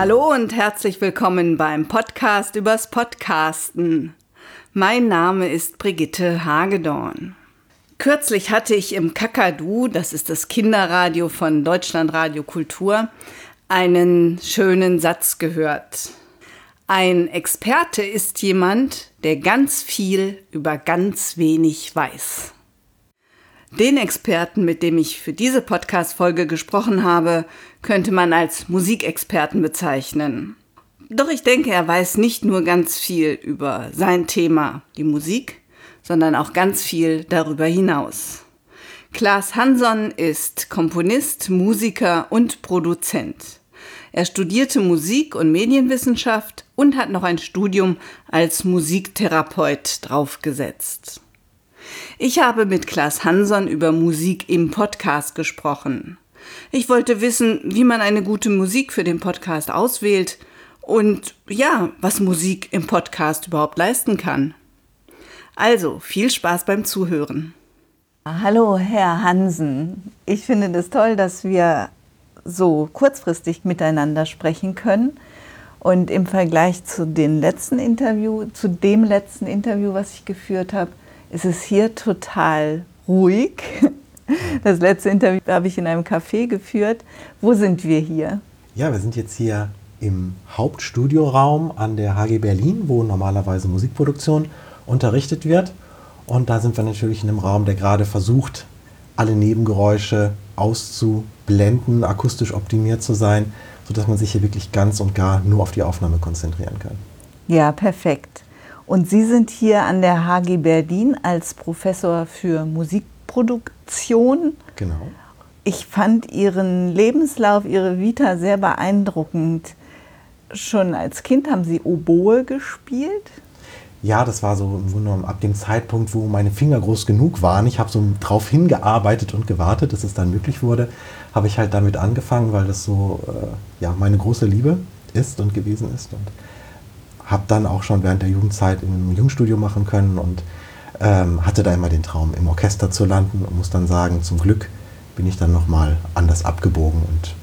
Hallo und herzlich willkommen beim Podcast übers Podcasten. Mein Name ist Brigitte Hagedorn. Kürzlich hatte ich im Kakadu, das ist das Kinderradio von Deutschlandradio Kultur, einen schönen Satz gehört. Ein Experte ist jemand, der ganz viel über ganz wenig weiß. Den Experten, mit dem ich für diese Podcast-Folge gesprochen habe, könnte man als Musikexperten bezeichnen. Doch ich denke, er weiß nicht nur ganz viel über sein Thema, die Musik, sondern auch ganz viel darüber hinaus. Klaas Hanson ist Komponist, Musiker und Produzent. Er studierte Musik- und Medienwissenschaft und hat noch ein Studium als Musiktherapeut draufgesetzt. Ich habe mit Klaas Hanson über Musik im Podcast gesprochen. Ich wollte wissen, wie man eine gute Musik für den Podcast auswählt und ja, was Musik im Podcast überhaupt leisten kann. Also, viel Spaß beim Zuhören. Hallo, Herr Hansen. Ich finde es toll, dass wir so kurzfristig miteinander sprechen können. Und im Vergleich zu dem letzten Interview, zu dem letzten Interview, was ich geführt habe, ist es hier total ruhig. Das letzte Interview habe ich in einem Café geführt. Wo sind wir hier? Ja, wir sind jetzt hier im Hauptstudioraum an der HG Berlin, wo normalerweise Musikproduktion unterrichtet wird. Und da sind wir natürlich in einem Raum, der gerade versucht, alle Nebengeräusche auszublenden, akustisch optimiert zu sein, sodass man sich hier wirklich ganz und gar nur auf die Aufnahme konzentrieren kann. Ja, perfekt. Und Sie sind hier an der HG Berlin als Professor für Musikproduktion. Genau. Ich fand Ihren Lebenslauf, Ihre Vita sehr beeindruckend. Schon als Kind haben Sie Oboe gespielt? Ja, das war so im Grunde genommen ab dem Zeitpunkt, wo meine Finger groß genug waren. Ich habe so drauf hingearbeitet und gewartet, dass es dann möglich wurde. Habe ich halt damit angefangen, weil das so äh, ja, meine große Liebe ist und gewesen ist. Und habe dann auch schon während der Jugendzeit im Jungstudio machen können und ähm, hatte da immer den Traum, im Orchester zu landen und muss dann sagen, zum Glück bin ich dann nochmal anders abgebogen und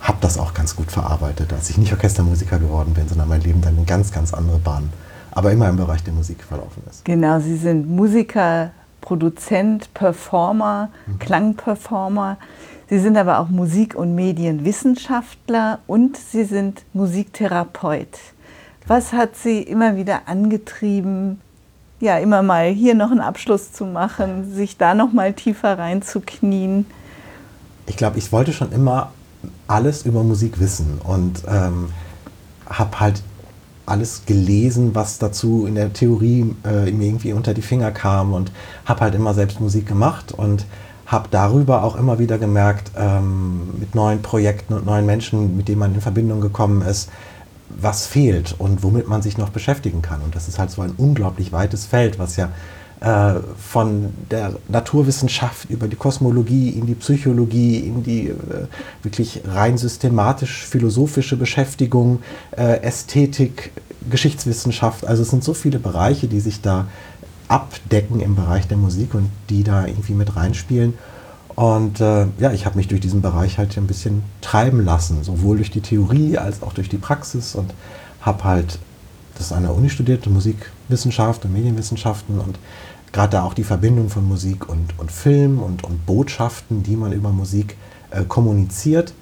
habe das auch ganz gut verarbeitet, als ich nicht Orchestermusiker geworden bin, sondern mein Leben dann in ganz, ganz andere Bahnen, aber immer im Bereich der Musik verlaufen ist. Genau, Sie sind Musiker, Produzent, Performer, mhm. Klangperformer. Sie sind aber auch Musik- und Medienwissenschaftler und Sie sind Musiktherapeut. Was hat Sie immer wieder angetrieben, ja, immer mal hier noch einen Abschluss zu machen, sich da noch mal tiefer reinzuknien? Ich glaube, ich wollte schon immer alles über Musik wissen und ähm, habe halt alles gelesen, was dazu in der Theorie äh, mir irgendwie unter die Finger kam und habe halt immer selbst Musik gemacht und habe darüber auch immer wieder gemerkt, ähm, mit neuen Projekten und neuen Menschen, mit denen man in Verbindung gekommen ist, was fehlt und womit man sich noch beschäftigen kann. Und das ist halt so ein unglaublich weites Feld, was ja äh, von der Naturwissenschaft über die Kosmologie in die Psychologie, in die äh, wirklich rein systematisch philosophische Beschäftigung, äh, Ästhetik, Geschichtswissenschaft. Also es sind so viele Bereiche, die sich da abdecken im Bereich der Musik und die da irgendwie mit reinspielen. Und äh, ja, ich habe mich durch diesen Bereich halt ein bisschen treiben lassen, sowohl durch die Theorie als auch durch die Praxis und habe halt das an der Uni studiert, Musikwissenschaft und Medienwissenschaften und gerade da auch die Verbindung von Musik und, und Film und, und Botschaften, die man über Musik äh, kommuniziert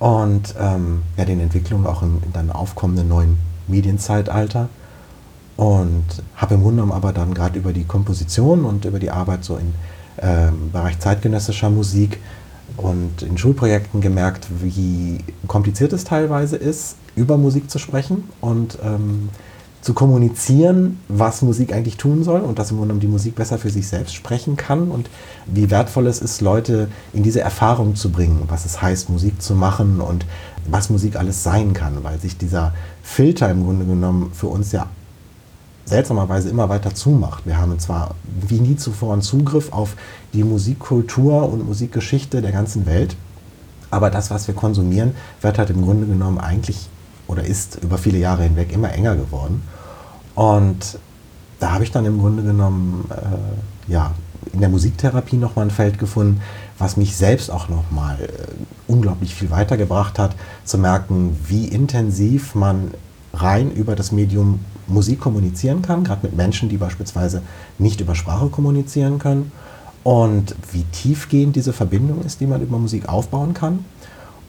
und ähm, ja, den Entwicklungen auch im, in dann aufkommenden neuen Medienzeitalter. Und habe im Grunde genommen aber dann gerade über die Komposition und über die Arbeit so in ähm, Bereich zeitgenössischer Musik und in Schulprojekten gemerkt, wie kompliziert es teilweise ist, über Musik zu sprechen und ähm, zu kommunizieren, was Musik eigentlich tun soll und dass im Grunde die Musik besser für sich selbst sprechen kann und wie wertvoll es ist, Leute in diese Erfahrung zu bringen, was es heißt, Musik zu machen und was Musik alles sein kann, weil sich dieser Filter im Grunde genommen für uns ja seltsamerweise immer weiter zumacht. Wir haben zwar wie nie zuvor einen Zugriff auf die Musikkultur und Musikgeschichte der ganzen Welt, aber das, was wir konsumieren, wird halt im Grunde genommen eigentlich oder ist über viele Jahre hinweg immer enger geworden. Und da habe ich dann im Grunde genommen äh, ja, in der Musiktherapie nochmal ein Feld gefunden, was mich selbst auch nochmal äh, unglaublich viel weitergebracht hat, zu merken, wie intensiv man rein über das Medium Musik kommunizieren kann, gerade mit Menschen, die beispielsweise nicht über Sprache kommunizieren können und wie tiefgehend diese Verbindung ist, die man über Musik aufbauen kann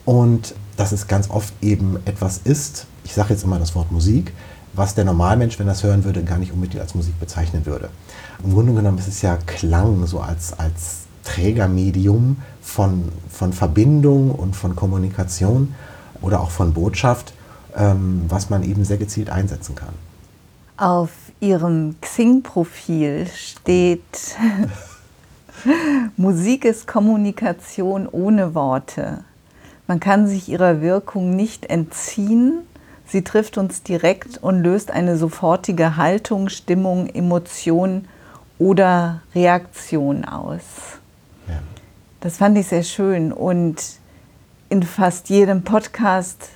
und dass es ganz oft eben etwas ist, ich sage jetzt immer das Wort Musik, was der Normalmensch, wenn er das hören würde, gar nicht unbedingt als Musik bezeichnen würde. Im Grunde genommen ist es ja Klang, so als, als Trägermedium von, von Verbindung und von Kommunikation oder auch von Botschaft, ähm, was man eben sehr gezielt einsetzen kann. Auf Ihrem Xing-Profil steht, Musik ist Kommunikation ohne Worte. Man kann sich ihrer Wirkung nicht entziehen. Sie trifft uns direkt und löst eine sofortige Haltung, Stimmung, Emotion oder Reaktion aus. Ja. Das fand ich sehr schön. Und in fast jedem Podcast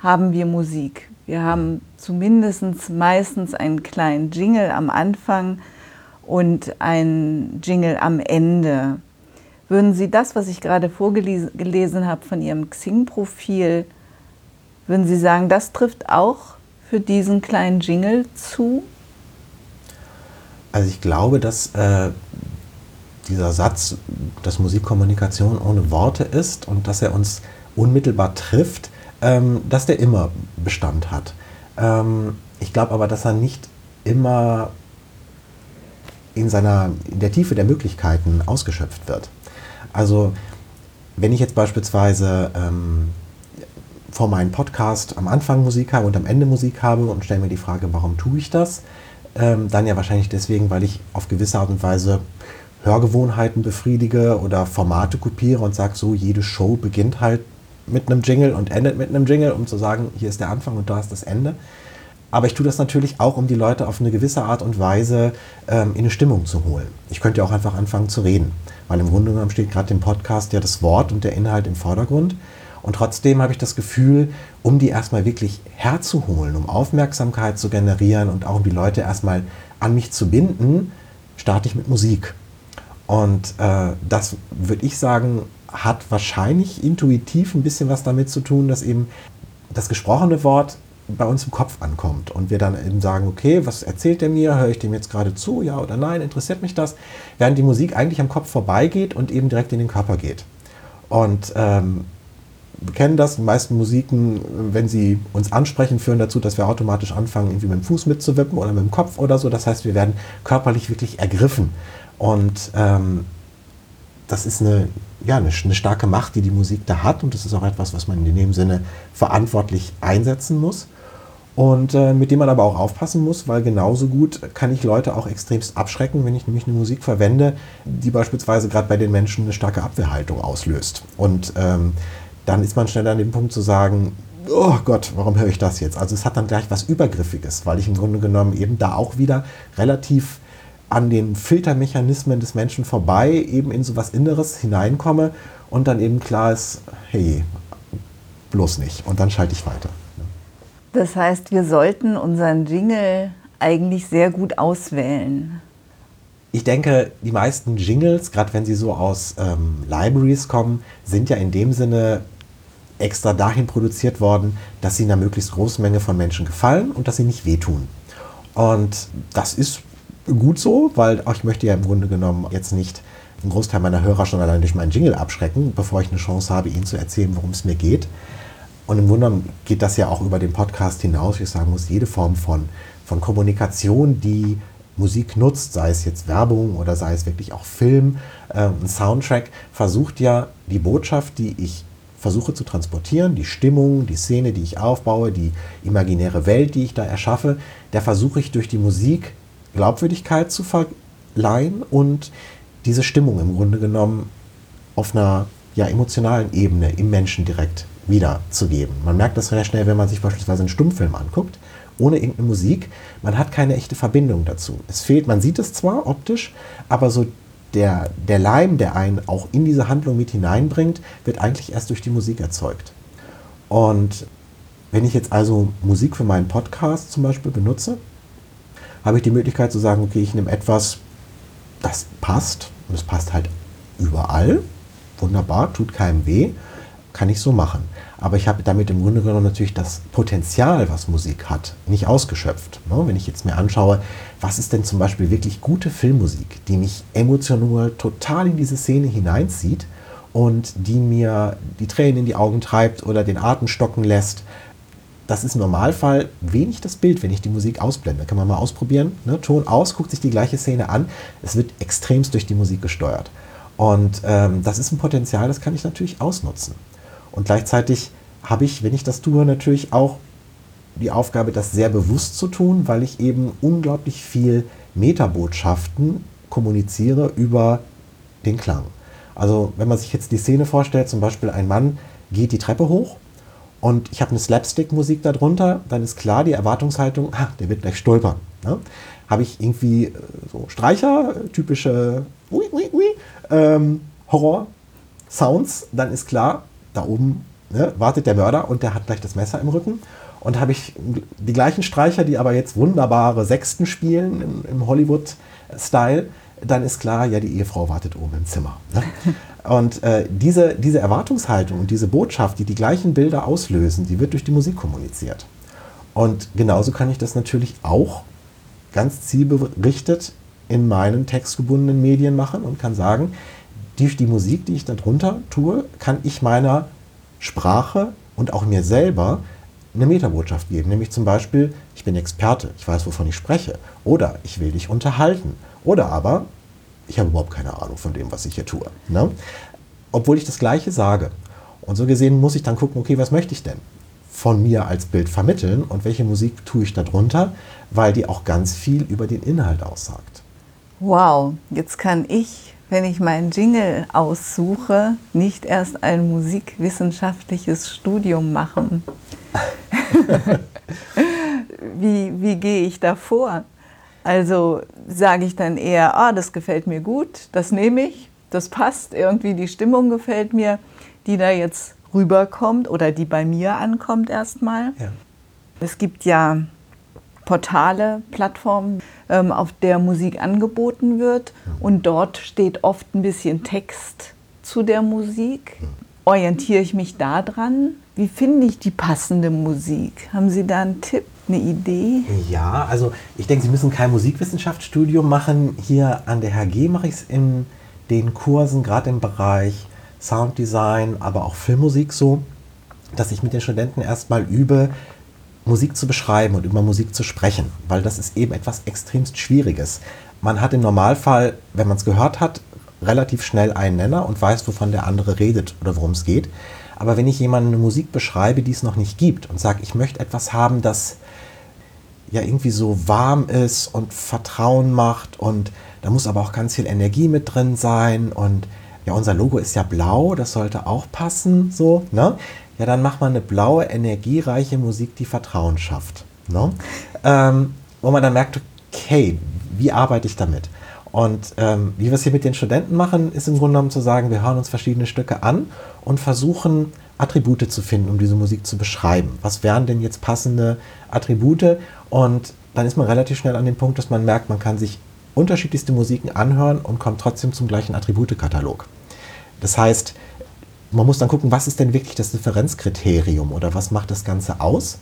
haben wir Musik. Wir haben zumindest meistens einen kleinen Jingle am Anfang und einen Jingle am Ende. Würden Sie das, was ich gerade vorgelesen habe von Ihrem Xing-Profil, würden Sie sagen, das trifft auch für diesen kleinen Jingle zu? Also ich glaube, dass äh, dieser Satz, dass Musikkommunikation ohne Worte ist und dass er uns unmittelbar trifft, ähm, dass der immer Bestand hat. Ähm, ich glaube aber, dass er nicht immer in, seiner, in der Tiefe der Möglichkeiten ausgeschöpft wird. Also wenn ich jetzt beispielsweise ähm, vor meinem Podcast am Anfang Musik habe und am Ende Musik habe und stelle mir die Frage, warum tue ich das, ähm, dann ja wahrscheinlich deswegen, weil ich auf gewisse Art und Weise Hörgewohnheiten befriedige oder Formate kopiere und sage so, jede Show beginnt halt mit einem Jingle und endet mit einem Jingle, um zu sagen, hier ist der Anfang und da ist das Ende. Aber ich tue das natürlich auch, um die Leute auf eine gewisse Art und Weise ähm, in eine Stimmung zu holen. Ich könnte ja auch einfach anfangen zu reden, weil im Grunde genommen steht gerade im Podcast ja das Wort und der Inhalt im Vordergrund. Und trotzdem habe ich das Gefühl, um die erstmal wirklich herzuholen, um Aufmerksamkeit zu generieren und auch um die Leute erstmal an mich zu binden, starte ich mit Musik. Und äh, das würde ich sagen, hat wahrscheinlich intuitiv ein bisschen was damit zu tun, dass eben das gesprochene Wort bei uns im Kopf ankommt und wir dann eben sagen, okay, was erzählt der mir? Höre ich dem jetzt gerade zu, ja oder nein? Interessiert mich das? Während die Musik eigentlich am Kopf vorbeigeht und eben direkt in den Körper geht. Und ähm, wir kennen das, die meisten Musiken, wenn sie uns ansprechen, führen dazu, dass wir automatisch anfangen, irgendwie mit dem Fuß mitzuwippen oder mit dem Kopf oder so. Das heißt, wir werden körperlich wirklich ergriffen. Und ähm, das ist eine, ja, eine, eine, starke Macht, die die Musik da hat. Und das ist auch etwas, was man in dem Sinne verantwortlich einsetzen muss und äh, mit dem man aber auch aufpassen muss, weil genauso gut kann ich Leute auch extremst abschrecken, wenn ich nämlich eine Musik verwende, die beispielsweise gerade bei den Menschen eine starke Abwehrhaltung auslöst. Und ähm, dann ist man schnell an dem Punkt zu sagen, oh Gott, warum höre ich das jetzt? Also es hat dann gleich was Übergriffiges, weil ich im Grunde genommen eben da auch wieder relativ an den Filtermechanismen des Menschen vorbei eben in so was Inneres hineinkomme und dann eben klar ist, hey, bloß nicht. Und dann schalte ich weiter. Das heißt, wir sollten unseren Jingle eigentlich sehr gut auswählen. Ich denke, die meisten Jingles, gerade wenn sie so aus ähm, Libraries kommen, sind ja in dem Sinne extra dahin produziert worden, dass sie einer möglichst großen Menge von Menschen gefallen und dass sie nicht wehtun. Und das ist gut so, weil auch ich möchte ja im Grunde genommen jetzt nicht einen Großteil meiner Hörer schon allein durch meinen Jingle abschrecken, bevor ich eine Chance habe, ihnen zu erzählen, worum es mir geht. Und im Grunde geht das ja auch über den Podcast hinaus. Ich sagen muss, jede Form von, von Kommunikation, die Musik nutzt, sei es jetzt Werbung oder sei es wirklich auch Film, äh, ein Soundtrack, versucht ja die Botschaft, die ich versuche zu transportieren, die Stimmung, die Szene, die ich aufbaue, die imaginäre Welt, die ich da erschaffe, der versuche ich durch die Musik Glaubwürdigkeit zu verleihen und diese Stimmung im Grunde genommen auf einer ja, emotionalen Ebene im Menschen direkt wiederzugeben. Man merkt das sehr schnell, wenn man sich beispielsweise einen Stummfilm anguckt, ohne irgendeine Musik. Man hat keine echte Verbindung dazu. Es fehlt, man sieht es zwar optisch, aber so der, der Leim, der einen auch in diese Handlung mit hineinbringt, wird eigentlich erst durch die Musik erzeugt. Und wenn ich jetzt also Musik für meinen Podcast zum Beispiel benutze, habe ich die Möglichkeit zu sagen, okay, ich nehme etwas, das passt, und es passt halt überall. Wunderbar, tut keinem weh, kann ich so machen. Aber ich habe damit im Grunde genommen natürlich das Potenzial, was Musik hat, nicht ausgeschöpft. Ne? Wenn ich jetzt mir anschaue, was ist denn zum Beispiel wirklich gute Filmmusik, die mich emotional total in diese Szene hineinzieht und die mir die Tränen in die Augen treibt oder den Atem stocken lässt. Das ist im Normalfall wenig das Bild, wenn ich die Musik ausblende. Kann man mal ausprobieren. Ne? Ton aus, guckt sich die gleiche Szene an. Es wird extremst durch die Musik gesteuert. Und ähm, das ist ein Potenzial, das kann ich natürlich ausnutzen. Und gleichzeitig habe ich, wenn ich das tue, natürlich auch die Aufgabe, das sehr bewusst zu tun, weil ich eben unglaublich viel Metabotschaften kommuniziere über den Klang. Also wenn man sich jetzt die Szene vorstellt, zum Beispiel ein Mann geht die Treppe hoch und ich habe eine Slapstick-Musik darunter, dann ist klar die Erwartungshaltung, ach, der wird gleich stolpern. Ne? Habe ich irgendwie äh, so Streicher, typische ui, ui, ui, ähm, Horror-Sounds, dann ist klar, da oben ne, wartet der Mörder und der hat gleich das Messer im Rücken. Und habe ich die gleichen Streicher, die aber jetzt wunderbare Sechsten spielen im, im Hollywood-Style, dann ist klar, ja, die Ehefrau wartet oben im Zimmer. Ne? Und äh, diese, diese Erwartungshaltung und diese Botschaft, die die gleichen Bilder auslösen, die wird durch die Musik kommuniziert. Und genauso kann ich das natürlich auch ganz zielberichtet in meinen textgebundenen Medien machen und kann sagen, durch die Musik, die ich darunter tue, kann ich meiner Sprache und auch mir selber eine Metabotschaft geben. Nämlich zum Beispiel, ich bin Experte, ich weiß, wovon ich spreche. Oder ich will dich unterhalten. Oder aber, ich habe überhaupt keine Ahnung von dem, was ich hier tue. Ne? Obwohl ich das Gleiche sage. Und so gesehen muss ich dann gucken, okay, was möchte ich denn von mir als Bild vermitteln und welche Musik tue ich darunter, weil die auch ganz viel über den Inhalt aussagt. Wow, jetzt kann ich wenn ich meinen Jingle aussuche, nicht erst ein musikwissenschaftliches Studium machen. wie, wie gehe ich da vor? Also sage ich dann eher, ah, das gefällt mir gut, das nehme ich, das passt, irgendwie die Stimmung gefällt mir, die da jetzt rüberkommt oder die bei mir ankommt erstmal. Ja. Es gibt ja Portale, Plattformen, ähm, auf der Musik angeboten wird. Und dort steht oft ein bisschen Text zu der Musik. Orientiere ich mich daran? Wie finde ich die passende Musik? Haben Sie da einen Tipp, eine Idee? Ja, also ich denke, Sie müssen kein Musikwissenschaftsstudium machen. Hier an der HG mache ich es in den Kursen, gerade im Bereich Sounddesign, aber auch Filmmusik so, dass ich mit den Studenten erstmal übe, Musik zu beschreiben und über Musik zu sprechen, weil das ist eben etwas extremst Schwieriges. Man hat im Normalfall, wenn man es gehört hat, relativ schnell einen Nenner und weiß, wovon der andere redet oder worum es geht. Aber wenn ich jemandem eine Musik beschreibe, die es noch nicht gibt und sage, ich möchte etwas haben, das ja irgendwie so warm ist und Vertrauen macht und da muss aber auch ganz viel Energie mit drin sein und ja, unser Logo ist ja blau, das sollte auch passen, so, ne? ja, dann macht man eine blaue, energiereiche Musik, die Vertrauen schafft. Ne? Ähm, wo man dann merkt, okay, wie arbeite ich damit? Und ähm, wie wir es hier mit den Studenten machen, ist im Grunde genommen zu sagen, wir hören uns verschiedene Stücke an und versuchen Attribute zu finden, um diese Musik zu beschreiben. Was wären denn jetzt passende Attribute? Und dann ist man relativ schnell an dem Punkt, dass man merkt, man kann sich unterschiedlichste Musiken anhören und kommt trotzdem zum gleichen Attributekatalog. Das heißt, man muss dann gucken, was ist denn wirklich das Differenzkriterium oder was macht das Ganze aus?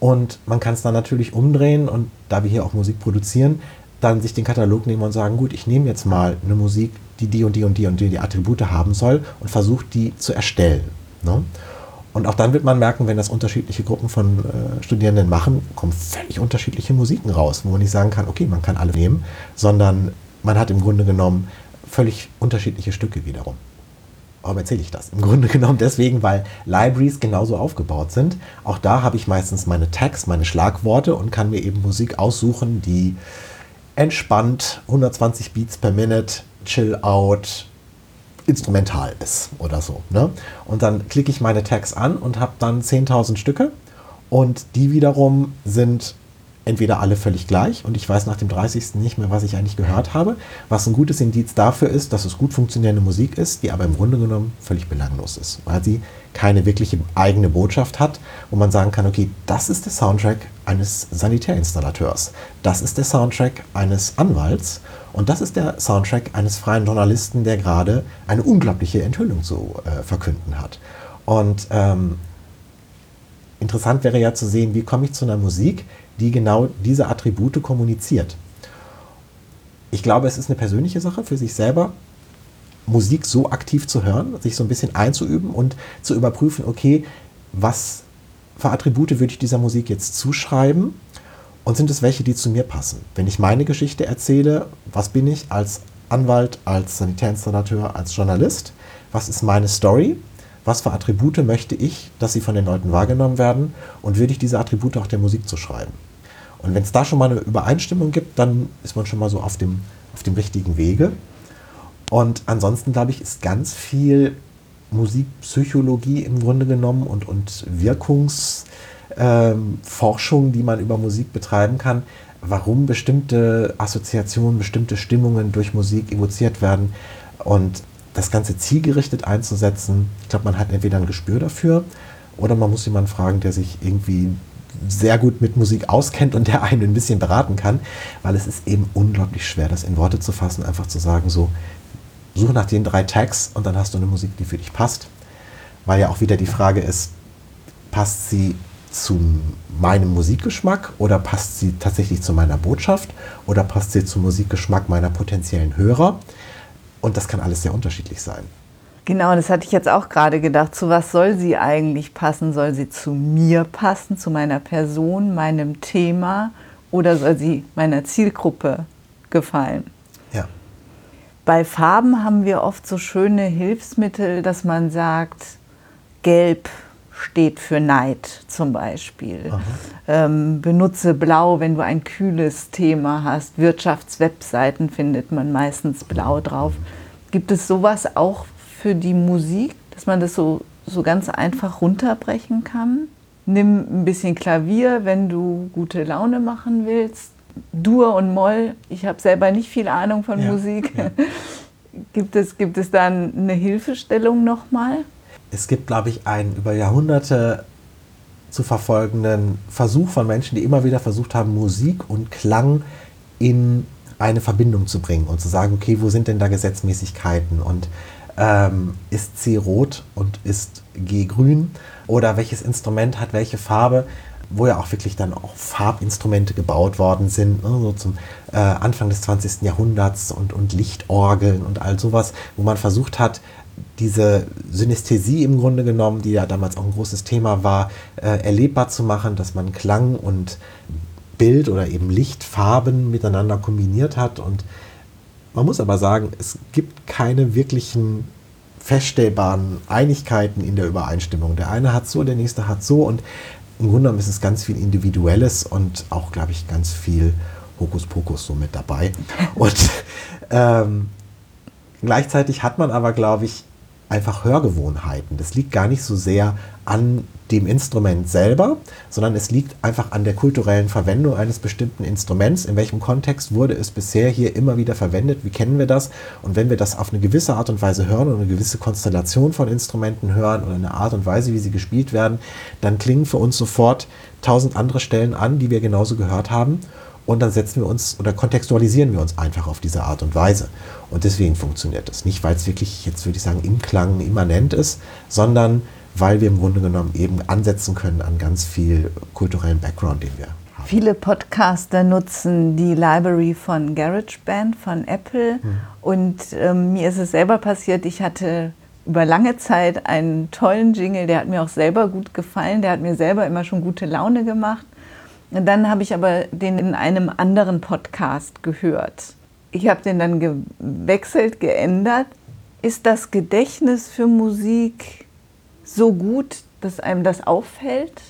Und man kann es dann natürlich umdrehen und da wir hier auch Musik produzieren, dann sich den Katalog nehmen und sagen, gut, ich nehme jetzt mal eine Musik, die die und die und die und die, die Attribute haben soll und versuche die zu erstellen. Ne? Und auch dann wird man merken, wenn das unterschiedliche Gruppen von äh, Studierenden machen, kommen völlig unterschiedliche Musiken raus, wo man nicht sagen kann, okay, man kann alle nehmen, sondern man hat im Grunde genommen völlig unterschiedliche Stücke wiederum. Warum erzähle ich das? Im Grunde genommen deswegen, weil Libraries genauso aufgebaut sind. Auch da habe ich meistens meine Tags, meine Schlagworte und kann mir eben Musik aussuchen, die entspannt 120 Beats per Minute, chill out, instrumental ist oder so. Ne? Und dann klicke ich meine Tags an und habe dann 10.000 Stücke und die wiederum sind entweder alle völlig gleich und ich weiß nach dem 30. nicht mehr, was ich eigentlich gehört habe, was ein gutes Indiz dafür ist, dass es gut funktionierende Musik ist, die aber im Grunde genommen völlig belanglos ist, weil sie keine wirkliche eigene Botschaft hat, wo man sagen kann, okay, das ist der Soundtrack eines Sanitärinstallateurs, das ist der Soundtrack eines Anwalts und das ist der Soundtrack eines freien Journalisten, der gerade eine unglaubliche Enthüllung zu äh, verkünden hat. Und ähm, interessant wäre ja zu sehen, wie komme ich zu einer Musik, die genau diese Attribute kommuniziert. Ich glaube, es ist eine persönliche Sache für sich selber, Musik so aktiv zu hören, sich so ein bisschen einzuüben und zu überprüfen, okay, was für Attribute würde ich dieser Musik jetzt zuschreiben und sind es welche, die zu mir passen? Wenn ich meine Geschichte erzähle, was bin ich als Anwalt, als Sanitärinstallateur, als Journalist? Was ist meine Story? Was für Attribute möchte ich, dass sie von den Leuten wahrgenommen werden? Und würde ich diese Attribute auch der Musik zuschreiben? Und wenn es da schon mal eine Übereinstimmung gibt, dann ist man schon mal so auf dem, auf dem richtigen Wege. Und ansonsten, glaube ich, ist ganz viel Musikpsychologie im Grunde genommen und, und Wirkungsforschung, ähm, die man über Musik betreiben kann, warum bestimmte Assoziationen, bestimmte Stimmungen durch Musik evoziert werden und das Ganze zielgerichtet einzusetzen. Ich glaube, man hat entweder ein Gespür dafür oder man muss jemanden fragen, der sich irgendwie sehr gut mit Musik auskennt und der einen ein bisschen beraten kann, weil es ist eben unglaublich schwer, das in Worte zu fassen, einfach zu sagen, so, suche nach den drei Tags und dann hast du eine Musik, die für dich passt. Weil ja auch wieder die Frage ist, passt sie zu meinem Musikgeschmack oder passt sie tatsächlich zu meiner Botschaft oder passt sie zum Musikgeschmack meiner potenziellen Hörer? Und das kann alles sehr unterschiedlich sein. Genau, das hatte ich jetzt auch gerade gedacht. Zu was soll sie eigentlich passen? Soll sie zu mir passen, zu meiner Person, meinem Thema oder soll sie meiner Zielgruppe gefallen? Ja. Bei Farben haben wir oft so schöne Hilfsmittel, dass man sagt, gelb steht für Neid zum Beispiel. Ähm, benutze blau, wenn du ein kühles Thema hast. Wirtschaftswebseiten findet man meistens blau drauf. Gibt es sowas auch für die Musik, dass man das so, so ganz einfach runterbrechen kann. Nimm ein bisschen Klavier, wenn du gute Laune machen willst. Dur und Moll, ich habe selber nicht viel Ahnung von ja, Musik. Ja. Gibt, es, gibt es da eine Hilfestellung nochmal? Es gibt, glaube ich, einen über Jahrhunderte zu verfolgenden Versuch von Menschen, die immer wieder versucht haben, Musik und Klang in eine Verbindung zu bringen und zu sagen, okay, wo sind denn da Gesetzmäßigkeiten und ähm, ist C rot und ist G grün oder welches Instrument hat welche Farbe, wo ja auch wirklich dann auch Farbinstrumente gebaut worden sind, ne, so zum äh, Anfang des 20. Jahrhunderts und, und Lichtorgeln und all sowas, wo man versucht hat, diese Synästhesie im Grunde genommen, die ja damals auch ein großes Thema war, äh, erlebbar zu machen, dass man Klang und Bild oder eben Lichtfarben miteinander kombiniert hat und man muss aber sagen, es gibt keine wirklichen feststellbaren Einigkeiten in der Übereinstimmung. Der eine hat so, der nächste hat so und im Grunde genommen ist es ganz viel Individuelles und auch, glaube ich, ganz viel Hokuspokus so mit dabei. Und ähm, gleichzeitig hat man aber, glaube ich, einfach Hörgewohnheiten. Das liegt gar nicht so sehr an dem Instrument selber, sondern es liegt einfach an der kulturellen Verwendung eines bestimmten Instruments. In welchem Kontext wurde es bisher hier immer wieder verwendet? Wie kennen wir das? Und wenn wir das auf eine gewisse Art und Weise hören und eine gewisse Konstellation von Instrumenten hören oder eine Art und Weise, wie sie gespielt werden, dann klingen für uns sofort tausend andere Stellen an, die wir genauso gehört haben. Und dann setzen wir uns oder kontextualisieren wir uns einfach auf diese Art und Weise. Und deswegen funktioniert das. Nicht, weil es wirklich, jetzt würde ich sagen, im Klang immanent ist, sondern weil wir im Grunde genommen eben ansetzen können an ganz viel kulturellen Background, den wir haben. Viele Podcaster nutzen die Library von GarageBand von Apple mhm. und ähm, mir ist es selber passiert, ich hatte über lange Zeit einen tollen Jingle, der hat mir auch selber gut gefallen, der hat mir selber immer schon gute Laune gemacht. Dann habe ich aber den in einem anderen Podcast gehört. Ich habe den dann gewechselt, geändert. Ist das Gedächtnis für Musik so gut, dass einem das auffällt?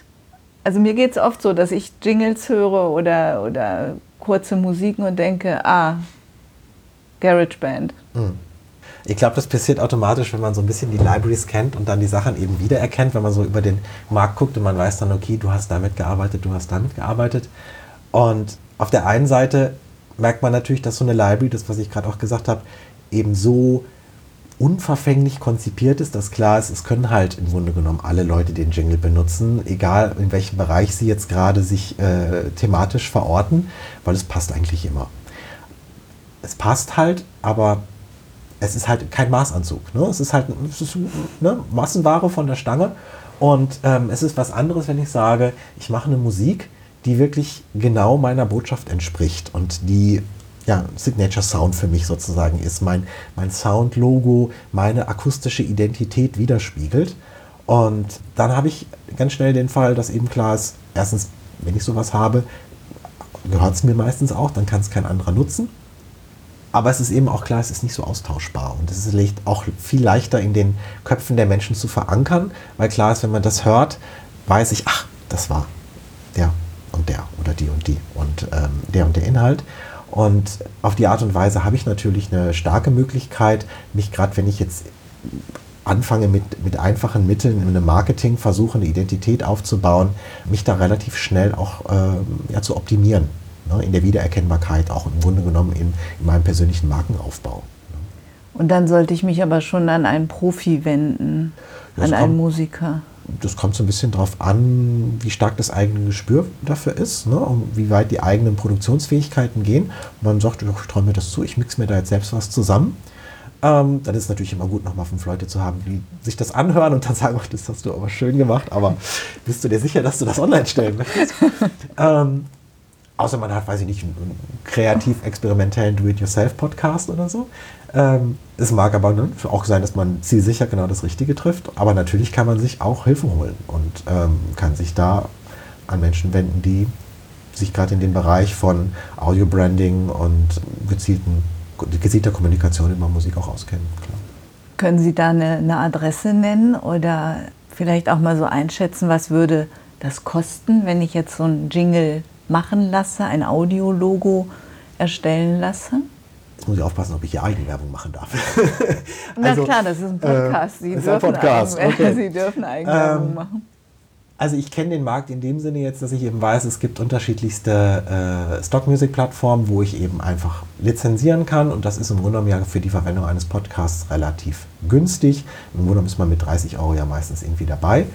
Also mir geht es oft so, dass ich Jingles höre oder, oder kurze Musiken und denke, ah, GarageBand. Mhm. Ich glaube, das passiert automatisch, wenn man so ein bisschen die Libraries kennt und dann die Sachen eben wiedererkennt, wenn man so über den Markt guckt und man weiß dann, okay, du hast damit gearbeitet, du hast damit gearbeitet. Und auf der einen Seite merkt man natürlich, dass so eine Library, das was ich gerade auch gesagt habe, eben so unverfänglich konzipiert ist, dass klar ist, es können halt im Grunde genommen alle Leute den Jingle benutzen, egal in welchem Bereich sie jetzt gerade sich äh, thematisch verorten, weil es passt eigentlich immer. Es passt halt, aber es ist halt kein Maßanzug. Ne? Es ist halt es ist, ne, Massenware von der Stange und ähm, es ist was anderes, wenn ich sage, ich mache eine Musik, die wirklich genau meiner Botschaft entspricht und die ja, Signature Sound für mich sozusagen ist, mein, mein Sound-Logo, meine akustische Identität widerspiegelt. Und dann habe ich ganz schnell den Fall, dass eben klar ist, erstens, wenn ich sowas habe, gehört es mir meistens auch, dann kann es kein anderer nutzen. Aber es ist eben auch klar, es ist nicht so austauschbar und es ist auch viel leichter in den Köpfen der Menschen zu verankern, weil klar ist, wenn man das hört, weiß ich, ach, das war der und der oder die und die und ähm, der und der Inhalt. Und auf die Art und Weise habe ich natürlich eine starke Möglichkeit, mich gerade, wenn ich jetzt anfange mit, mit einfachen Mitteln in einem Marketing versuche, eine Identität aufzubauen, mich da relativ schnell auch ähm, ja, zu optimieren. Ne, in der Wiedererkennbarkeit, auch im Grunde genommen in, in meinem persönlichen Markenaufbau. Und dann sollte ich mich aber schon an einen Profi wenden, ja, an einen Musiker das kommt so ein bisschen darauf an, wie stark das eigene Gespür dafür ist ne, und wie weit die eigenen Produktionsfähigkeiten gehen. Und man sagt, ich traue mir das zu, ich mixe mir da jetzt selbst was zusammen. Ähm, dann ist es natürlich immer gut, nochmal fünf Leute zu haben, die sich das anhören und dann sagen, oh, das hast du aber schön gemacht, aber bist du dir sicher, dass du das online stellen möchtest? ähm, außer man hat, weiß ich nicht, einen kreativ-experimentellen Do-it-yourself-Podcast oder so. Ähm, es mag aber ne, auch sein, dass man zielsicher genau das Richtige trifft. Aber natürlich kann man sich auch Hilfe holen und ähm, kann sich da an Menschen wenden, die sich gerade in dem Bereich von Audio-Branding und gezielten, gezielter Kommunikation über Musik auch auskennen. Klar. Können Sie da eine, eine Adresse nennen oder vielleicht auch mal so einschätzen, was würde das kosten, wenn ich jetzt so einen Jingle machen lasse, ein Audiologo erstellen lasse? Jetzt muss ich aufpassen, ob ich hier Eigenwerbung machen darf. Na also, klar, das ist ein Podcast. Sie, äh, dürfen, Podcast. Eigen, okay. Sie dürfen Eigenwerbung ähm, machen. Also ich kenne den Markt in dem Sinne jetzt, dass ich eben weiß, es gibt unterschiedlichste äh, Stock-Music-Plattformen, wo ich eben einfach lizenzieren kann. Und das ist im Grunde genommen ja für die Verwendung eines Podcasts relativ günstig. Im Grunde genommen ist man mit 30 Euro ja meistens irgendwie dabei.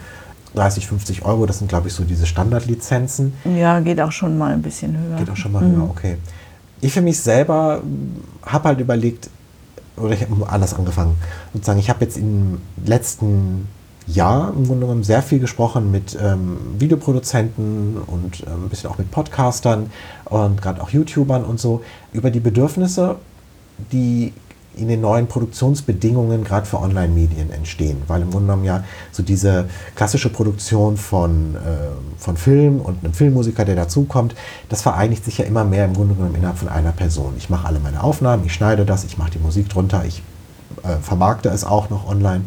30, 50 Euro, das sind glaube ich so diese Standardlizenzen. Ja, geht auch schon mal ein bisschen höher. Geht auch schon mal mhm. höher, okay ich für mich selber habe halt überlegt, oder ich habe anders angefangen. Sozusagen, ich habe jetzt im letzten Jahr im Grunde genommen sehr viel gesprochen mit ähm, Videoproduzenten und ähm, ein bisschen auch mit Podcastern und gerade auch YouTubern und so über die Bedürfnisse, die in den neuen Produktionsbedingungen gerade für Online-Medien entstehen. Weil im Grunde genommen ja so diese klassische Produktion von, äh, von Film und einem Filmmusiker, der dazukommt, das vereinigt sich ja immer mehr im Grunde genommen innerhalb von einer Person. Ich mache alle meine Aufnahmen, ich schneide das, ich mache die Musik drunter, ich äh, vermarkte es auch noch online.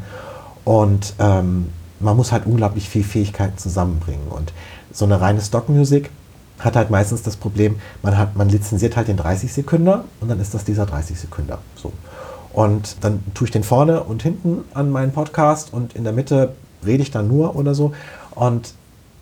Und ähm, man muss halt unglaublich viel Fähigkeiten zusammenbringen. Und so eine reine Stockmusik hat halt meistens das Problem, man, hat, man lizenziert halt den 30 Sekunder und dann ist das dieser 30 Sekunder. So. Und dann tue ich den vorne und hinten an meinen Podcast und in der Mitte rede ich dann nur oder so. Und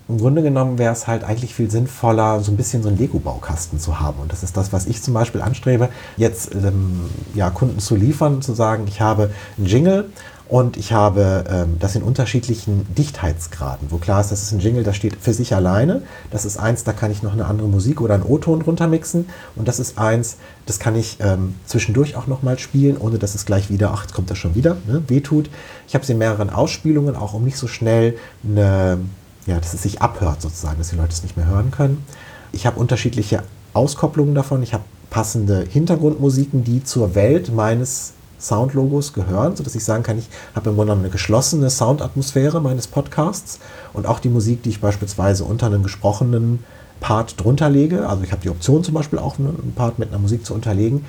im Grunde genommen wäre es halt eigentlich viel sinnvoller, so ein bisschen so einen Lego-Baukasten zu haben. Und das ist das, was ich zum Beispiel anstrebe, jetzt ähm, ja, Kunden zu liefern, zu sagen, ich habe einen Jingle und ich habe ähm, das in unterschiedlichen Dichtheitsgraden, wo klar ist, das ist ein Jingle, das steht für sich alleine. Das ist eins, da kann ich noch eine andere Musik oder einen O-Ton runtermixen. Und das ist eins, das kann ich ähm, zwischendurch auch nochmal spielen, ohne dass es gleich wieder, ach, jetzt kommt das schon wieder, ne, wehtut. Ich habe sie in mehreren Ausspielungen, auch um nicht so schnell eine, ja, dass es sich abhört sozusagen, dass die Leute es nicht mehr hören können. Ich habe unterschiedliche Auskopplungen davon. Ich habe passende Hintergrundmusiken, die zur Welt meines Soundlogos gehören, sodass ich sagen kann, ich habe im Grunde eine geschlossene Soundatmosphäre meines Podcasts und auch die Musik, die ich beispielsweise unter einem gesprochenen Part drunter lege, also ich habe die Option zum Beispiel auch einen Part mit einer Musik zu unterlegen,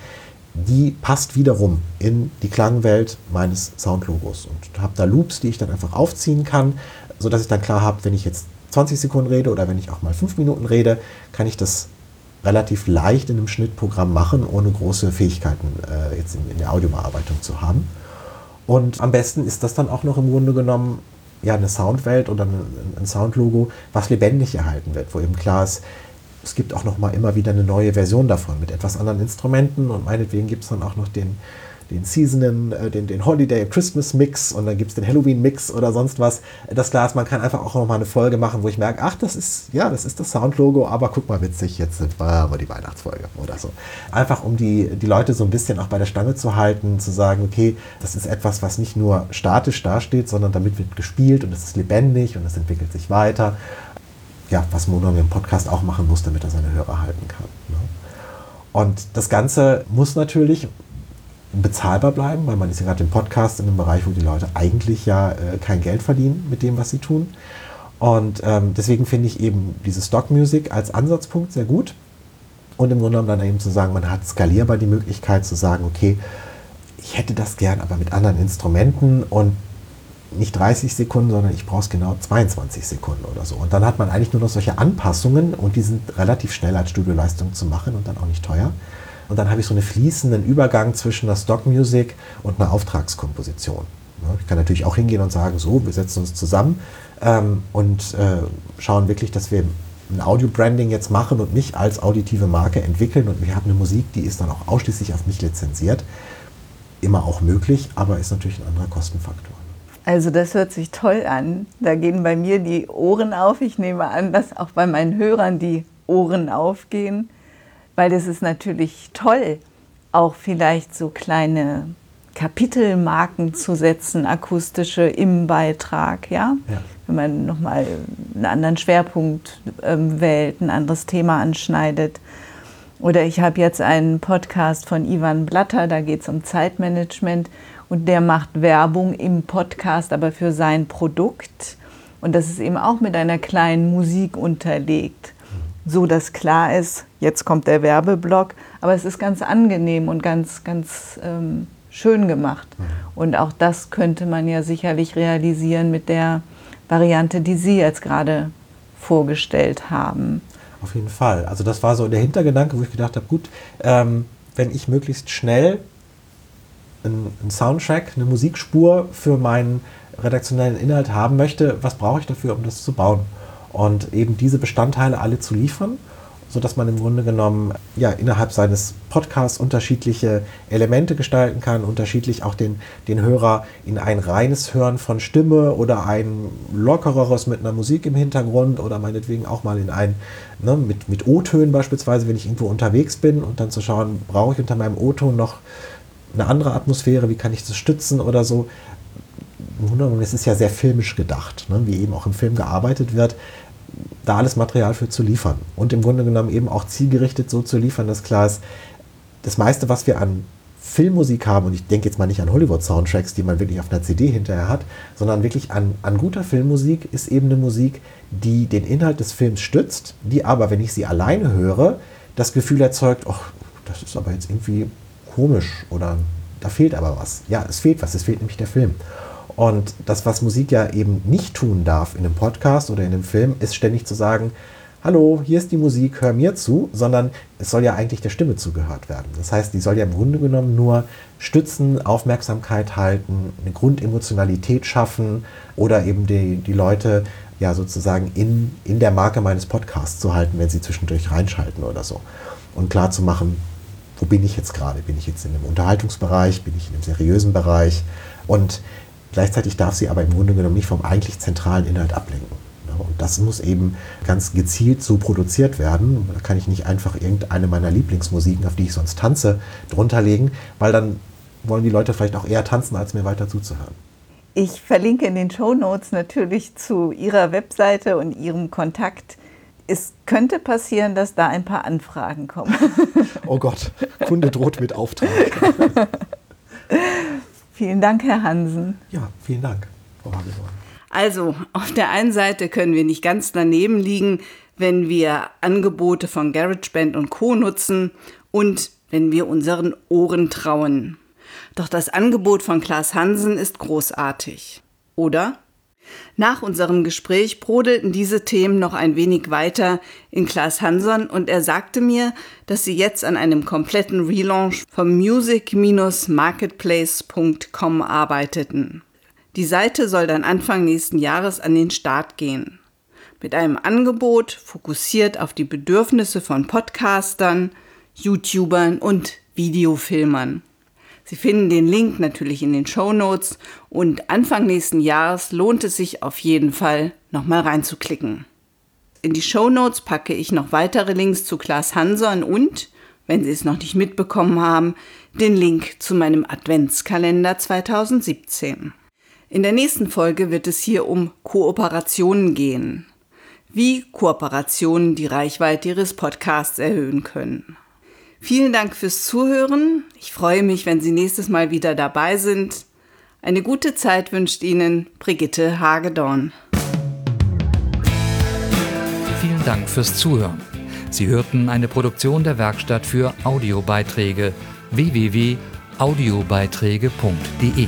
die passt wiederum in die Klangwelt meines Soundlogos und habe da Loops, die ich dann einfach aufziehen kann, sodass ich dann klar habe, wenn ich jetzt 20 Sekunden rede oder wenn ich auch mal 5 Minuten rede, kann ich das relativ leicht in einem Schnittprogramm machen, ohne große Fähigkeiten äh, jetzt in, in, der Audiobearbeitung zu haben. Und am besten ist das dann auch noch im Grunde genommen ja, eine Soundwelt oder ein, ein Soundlogo, was lebendig erhalten wird, wo eben klar ist, es gibt auch noch mal immer wieder eine neue Version davon mit etwas anderen Instrumenten und meinetwegen gibt es dann auch noch den den Seasonen, äh, den, den Holiday Christmas Mix und dann gibt es den Halloween Mix oder sonst was. Das ist, man kann einfach auch noch mal eine Folge machen, wo ich merke, ach, das ist, ja, das ist das Soundlogo, aber guck mal witzig, jetzt sind wir aber die Weihnachtsfolge oder so. Einfach um die, die Leute so ein bisschen auch bei der Stange zu halten, zu sagen, okay, das ist etwas, was nicht nur statisch dasteht, sondern damit wird gespielt und es ist lebendig und es entwickelt sich weiter. Ja, was Mono im Podcast auch machen muss, damit er seine Hörer halten kann. Ne? Und das Ganze muss natürlich, bezahlbar bleiben, weil man ist ja gerade im Podcast in einem Bereich, wo die Leute eigentlich ja äh, kein Geld verdienen mit dem, was sie tun. Und ähm, deswegen finde ich eben diese Stock Music als Ansatzpunkt sehr gut. Und im Grunde genommen dann eben zu sagen, man hat skalierbar die Möglichkeit zu sagen, okay, ich hätte das gern, aber mit anderen Instrumenten und nicht 30 Sekunden, sondern ich brauche es genau 22 Sekunden oder so. Und dann hat man eigentlich nur noch solche Anpassungen und die sind relativ schnell als Studioleistung zu machen und dann auch nicht teuer. Und dann habe ich so einen fließenden Übergang zwischen der Stock Music und einer Auftragskomposition. Ich kann natürlich auch hingehen und sagen, so, wir setzen uns zusammen ähm, und äh, schauen wirklich, dass wir ein Audio-Branding jetzt machen und mich als auditive Marke entwickeln und wir haben eine Musik, die ist dann auch ausschließlich auf mich lizenziert. Immer auch möglich, aber ist natürlich ein anderer Kostenfaktor. Also das hört sich toll an. Da gehen bei mir die Ohren auf. Ich nehme an, dass auch bei meinen Hörern die Ohren aufgehen weil es ist natürlich toll, auch vielleicht so kleine Kapitelmarken zu setzen, akustische im Beitrag, ja. ja. Wenn man nochmal einen anderen Schwerpunkt ähm, wählt, ein anderes Thema anschneidet. Oder ich habe jetzt einen Podcast von Ivan Blatter, da geht es um Zeitmanagement und der macht Werbung im Podcast, aber für sein Produkt. Und das ist eben auch mit einer kleinen Musik unterlegt so dass klar ist, jetzt kommt der Werbeblock, aber es ist ganz angenehm und ganz, ganz ähm, schön gemacht. Mhm. Und auch das könnte man ja sicherlich realisieren mit der Variante, die Sie jetzt gerade vorgestellt haben. Auf jeden Fall. Also das war so der Hintergedanke, wo ich gedacht habe, gut, ähm, wenn ich möglichst schnell einen Soundtrack, eine Musikspur für meinen redaktionellen Inhalt haben möchte, was brauche ich dafür, um das zu bauen? Und eben diese Bestandteile alle zu liefern, sodass man im Grunde genommen ja, innerhalb seines Podcasts unterschiedliche Elemente gestalten kann, unterschiedlich auch den, den Hörer in ein reines Hören von Stimme oder ein lockereres mit einer Musik im Hintergrund oder meinetwegen auch mal in ein ne, mit, mit O-Tönen beispielsweise, wenn ich irgendwo unterwegs bin und dann zu schauen, brauche ich unter meinem O-Ton noch eine andere Atmosphäre, wie kann ich das stützen oder so. Im es ist ja sehr filmisch gedacht, ne, wie eben auch im Film gearbeitet wird da alles Material für zu liefern. Und im Grunde genommen eben auch zielgerichtet so zu liefern, dass klar ist, das meiste, was wir an Filmmusik haben, und ich denke jetzt mal nicht an Hollywood-Soundtracks, die man wirklich auf einer CD hinterher hat, sondern wirklich an, an guter Filmmusik ist eben eine Musik, die den Inhalt des Films stützt, die aber, wenn ich sie alleine höre, das Gefühl erzeugt, ach, das ist aber jetzt irgendwie komisch oder da fehlt aber was. Ja, es fehlt was, es fehlt nämlich der Film. Und das, was Musik ja eben nicht tun darf in einem Podcast oder in einem Film, ist ständig zu sagen, hallo, hier ist die Musik, hör mir zu, sondern es soll ja eigentlich der Stimme zugehört werden. Das heißt, die soll ja im Grunde genommen nur stützen, Aufmerksamkeit halten, eine Grundemotionalität schaffen oder eben die, die Leute ja sozusagen in, in der Marke meines Podcasts zu halten, wenn sie zwischendurch reinschalten oder so. Und klar zu machen, wo bin ich jetzt gerade? Bin ich jetzt in einem Unterhaltungsbereich? Bin ich in einem seriösen Bereich? Und Gleichzeitig darf sie aber im Grunde genommen nicht vom eigentlich zentralen Inhalt ablenken. Und das muss eben ganz gezielt so produziert werden. Da kann ich nicht einfach irgendeine meiner Lieblingsmusiken, auf die ich sonst tanze, drunter legen, weil dann wollen die Leute vielleicht auch eher tanzen, als mir weiter zuzuhören. Ich verlinke in den Show Notes natürlich zu Ihrer Webseite und Ihrem Kontakt. Es könnte passieren, dass da ein paar Anfragen kommen. Oh Gott, Kunde droht mit Auftrag. Vielen Dank, Herr Hansen. Ja, vielen Dank, Frau Hageborn. Also, auf der einen Seite können wir nicht ganz daneben liegen, wenn wir Angebote von GarageBand und Co. nutzen und wenn wir unseren Ohren trauen. Doch das Angebot von Klaas Hansen ist großartig. Oder? Nach unserem Gespräch brodelten diese Themen noch ein wenig weiter in Klaas Hanson und er sagte mir, dass sie jetzt an einem kompletten Relaunch vom music-marketplace.com arbeiteten. Die Seite soll dann Anfang nächsten Jahres an den Start gehen. mit einem Angebot fokussiert auf die Bedürfnisse von Podcastern, YouTubern und Videofilmern. Sie finden den Link natürlich in den Show Notes und Anfang nächsten Jahres lohnt es sich auf jeden Fall, nochmal reinzuklicken. In die Show Notes packe ich noch weitere Links zu Klaas Hanson und, wenn Sie es noch nicht mitbekommen haben, den Link zu meinem Adventskalender 2017. In der nächsten Folge wird es hier um Kooperationen gehen. Wie Kooperationen die Reichweite Ihres Podcasts erhöhen können. Vielen Dank fürs Zuhören. Ich freue mich, wenn Sie nächstes Mal wieder dabei sind. Eine gute Zeit wünscht Ihnen Brigitte Hagedorn. Vielen Dank fürs Zuhören. Sie hörten eine Produktion der Werkstatt für Audiobeiträge www.audiobeiträge.de.